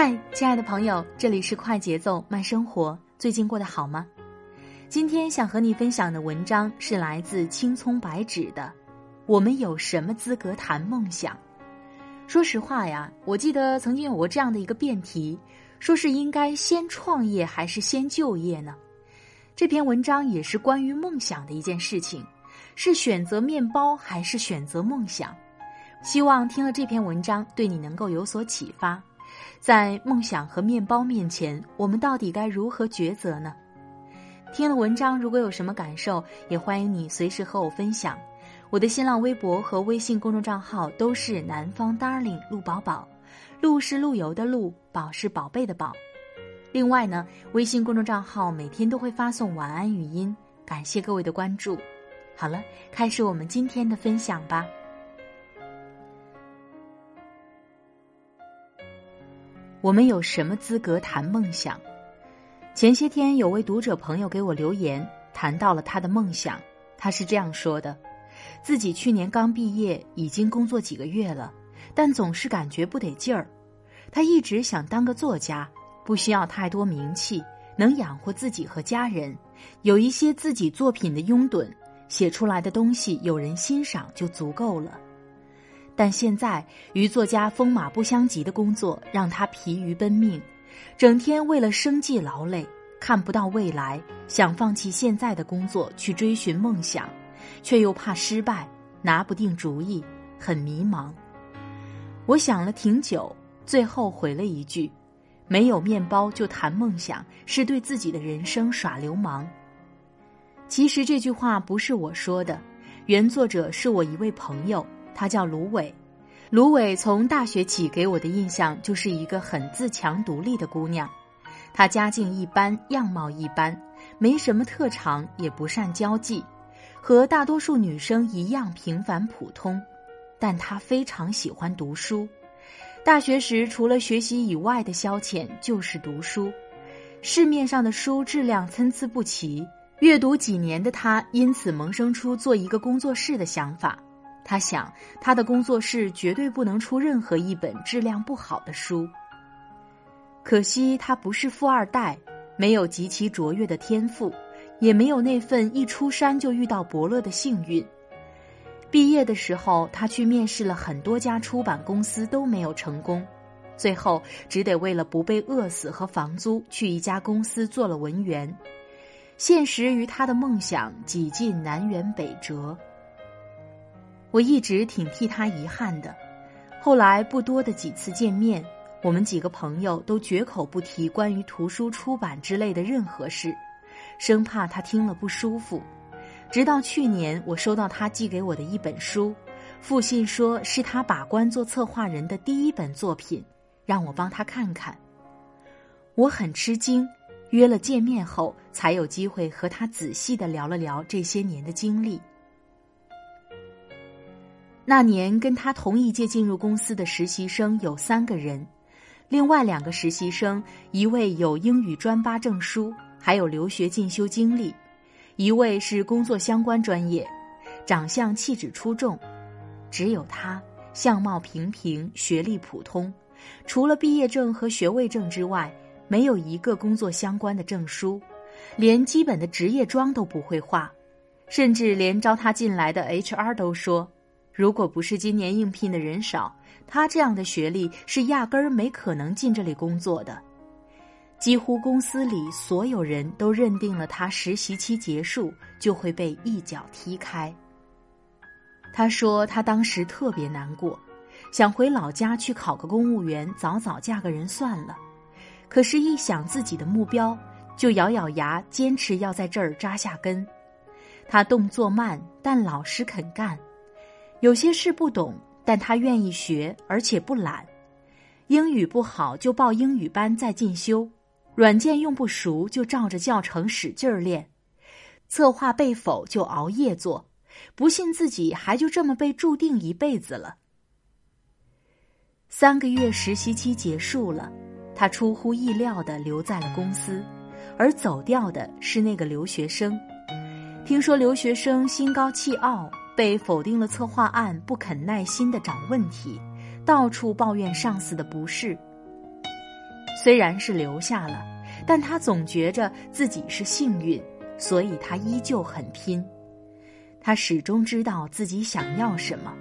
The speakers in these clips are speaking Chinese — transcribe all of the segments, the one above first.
嗨，亲爱的朋友，这里是快节奏慢生活。最近过得好吗？今天想和你分享的文章是来自青葱白纸的。我们有什么资格谈梦想？说实话呀，我记得曾经有过这样的一个辩题，说是应该先创业还是先就业呢？这篇文章也是关于梦想的一件事情，是选择面包还是选择梦想？希望听了这篇文章对你能够有所启发。在梦想和面包面前，我们到底该如何抉择呢？听了文章，如果有什么感受，也欢迎你随时和我分享。我的新浪微博和微信公众账号都是南方 Darling 陆宝宝，陆是陆游的陆，宝是宝贝的宝。另外呢，微信公众账号每天都会发送晚安语音，感谢各位的关注。好了，开始我们今天的分享吧。我们有什么资格谈梦想？前些天有位读者朋友给我留言，谈到了他的梦想。他是这样说的：自己去年刚毕业，已经工作几个月了，但总是感觉不得劲儿。他一直想当个作家，不需要太多名气，能养活自己和家人，有一些自己作品的拥趸，写出来的东西有人欣赏就足够了。但现在与作家风马不相及的工作让他疲于奔命，整天为了生计劳累，看不到未来，想放弃现在的工作去追寻梦想，却又怕失败，拿不定主意，很迷茫。我想了挺久，最后回了一句：“没有面包就谈梦想，是对自己的人生耍流氓。”其实这句话不是我说的，原作者是我一位朋友。她叫芦苇，芦苇从大学起给我的印象就是一个很自强独立的姑娘。她家境一般，样貌一般，没什么特长，也不善交际，和大多数女生一样平凡普通。但她非常喜欢读书，大学时除了学习以外的消遣就是读书。市面上的书质量参差不齐，阅读几年的她因此萌生出做一个工作室的想法。他想，他的工作室绝对不能出任何一本质量不好的书。可惜他不是富二代，没有极其卓越的天赋，也没有那份一出山就遇到伯乐的幸运。毕业的时候，他去面试了很多家出版公司，都没有成功，最后只得为了不被饿死和房租，去一家公司做了文员。现实与他的梦想几近南辕北辙。我一直挺替他遗憾的，后来不多的几次见面，我们几个朋友都绝口不提关于图书出版之类的任何事，生怕他听了不舒服。直到去年，我收到他寄给我的一本书，复信说是他把关做策划人的第一本作品，让我帮他看看。我很吃惊，约了见面后，才有机会和他仔细的聊了聊这些年的经历。那年跟他同一届进入公司的实习生有三个人，另外两个实习生，一位有英语专八证书，还有留学进修经历；一位是工作相关专业，长相气质出众；只有他相貌平平，学历普通，除了毕业证和学位证之外，没有一个工作相关的证书，连基本的职业装都不会化，甚至连招他进来的 HR 都说，如果不是今年应聘的人少，他这样的学历是压根儿没可能进这里工作的。几乎公司里所有人都认定了他实习期结束就会被一脚踢开。他说他当时特别难过，想回老家去考个公务员，早早嫁个人算了。可是，一想自己的目标，就咬咬牙坚持要在这儿扎下根。他动作慢，但老实肯干。有些事不懂，但他愿意学，而且不懒。英语不好就报英语班再进修。软件用不熟就照着教程使劲儿练，策划被否就熬夜做，不信自己还就这么被注定一辈子了。三个月实习期结束了，他出乎意料的留在了公司，而走掉的是那个留学生。听说留学生心高气傲，被否定了策划案，不肯耐心的找问题，到处抱怨上司的不是。虽然是留下了，但他总觉着自己是幸运，所以他依旧很拼。他始终知道自己想要什么，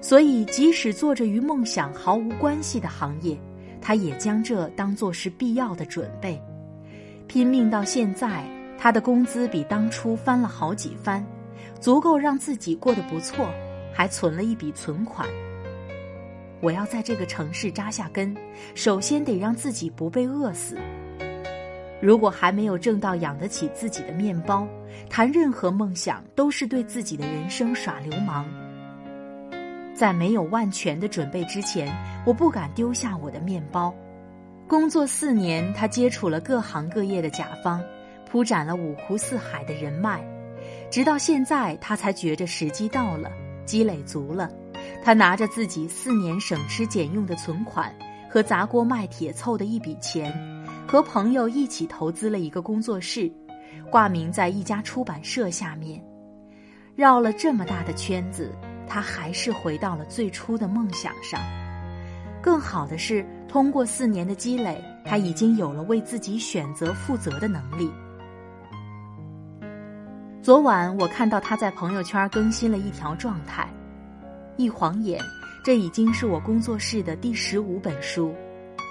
所以即使做着与梦想毫无关系的行业，他也将这当作是必要的准备。拼命到现在，他的工资比当初翻了好几番，足够让自己过得不错，还存了一笔存款。我要在这个城市扎下根，首先得让自己不被饿死。如果还没有挣到养得起自己的面包，谈任何梦想都是对自己的人生耍流氓。在没有万全的准备之前，我不敢丢下我的面包。工作四年，他接触了各行各业的甲方，铺展了五湖四海的人脉，直到现在，他才觉着时机到了，积累足了。他拿着自己四年省吃俭用的存款和砸锅卖铁凑的一笔钱，和朋友一起投资了一个工作室，挂名在一家出版社下面。绕了这么大的圈子，他还是回到了最初的梦想上。更好的是，通过四年的积累，他已经有了为自己选择负责的能力。昨晚我看到他在朋友圈更新了一条状态。一晃眼，这已经是我工作室的第十五本书。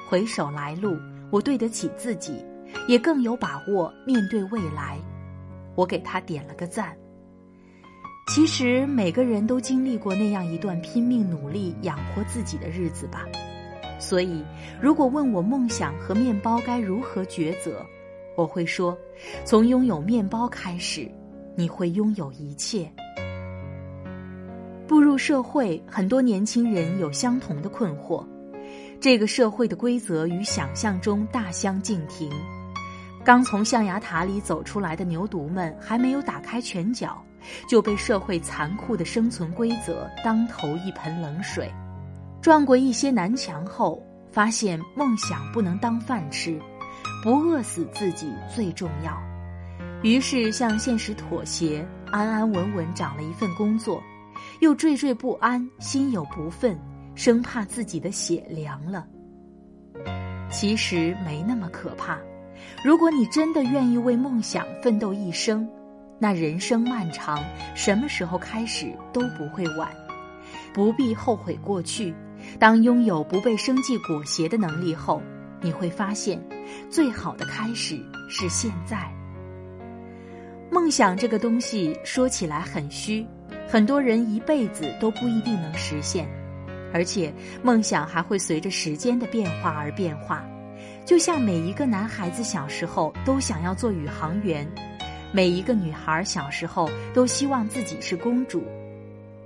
回首来路，我对得起自己，也更有把握面对未来。我给他点了个赞。其实每个人都经历过那样一段拼命努力养活自己的日子吧。所以，如果问我梦想和面包该如何抉择，我会说：从拥有面包开始，你会拥有一切。步入社会，很多年轻人有相同的困惑：这个社会的规则与想象中大相径庭。刚从象牙塔里走出来的牛犊们，还没有打开拳脚，就被社会残酷的生存规则当头一盆冷水。撞过一些南墙后，发现梦想不能当饭吃，不饿死自己最重要。于是向现实妥协，安安稳稳找了一份工作。又惴惴不安，心有不忿，生怕自己的血凉了。其实没那么可怕。如果你真的愿意为梦想奋斗一生，那人生漫长，什么时候开始都不会晚。不必后悔过去。当拥有不被生计裹挟的能力后，你会发现，最好的开始是现在。梦想这个东西说起来很虚。很多人一辈子都不一定能实现，而且梦想还会随着时间的变化而变化。就像每一个男孩子小时候都想要做宇航员，每一个女孩小时候都希望自己是公主。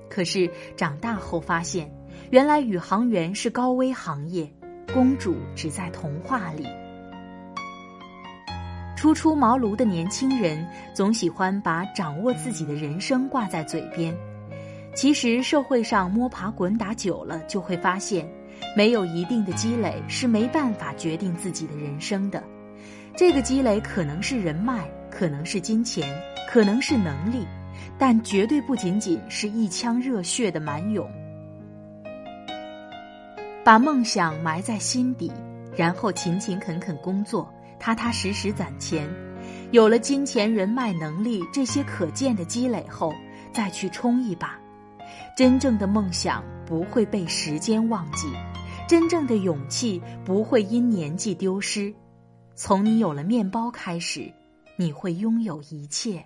可是长大后发现，原来宇航员是高危行业，公主只在童话里。初出茅庐的年轻人总喜欢把掌握自己的人生挂在嘴边，其实社会上摸爬滚打久了，就会发现，没有一定的积累是没办法决定自己的人生的。这个积累可能是人脉，可能是金钱，可能是能力，但绝对不仅仅是一腔热血的蛮勇。把梦想埋在心底，然后勤勤恳恳工作，踏踏实实攒钱。有了金钱、人脉、能力这些可见的积累后，再去冲一把。真正的梦想不会被时间忘记，真正的勇气不会因年纪丢失。从你有了面包开始，你会拥有一切。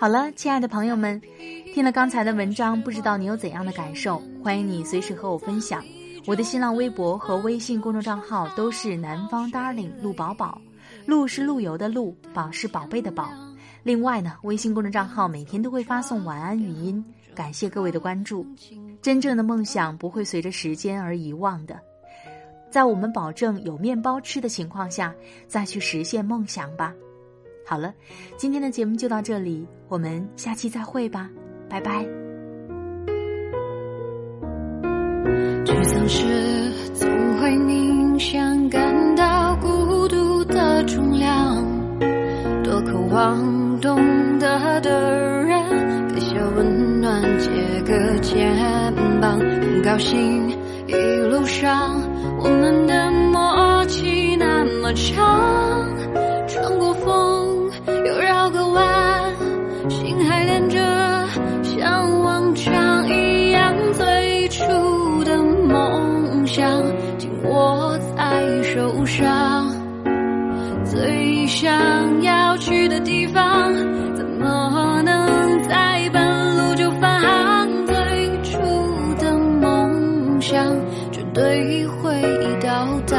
好了，亲爱的朋友们，听了刚才的文章，不知道你有怎样的感受？欢迎你随时和我分享。我的新浪微博和微信公众账号都是南方 Darling 陆宝宝，陆是陆游的陆，宝是宝贝的宝。另外呢，微信公众账号每天都会发送晚安语音，感谢各位的关注。真正的梦想不会随着时间而遗忘的。在我们保证有面包吃的情况下，再去实现梦想吧。好了，今天的节目就到这里，我们下期再会吧，拜拜。沮丧时总会明显感到孤独的重量，多渴望懂得的人给些温暖，借个肩膀，很高兴一路上。我们的默契那么长，想紧握在手上，最想要去的地方，怎么能在半路就返航？最初的梦想绝对会。到达，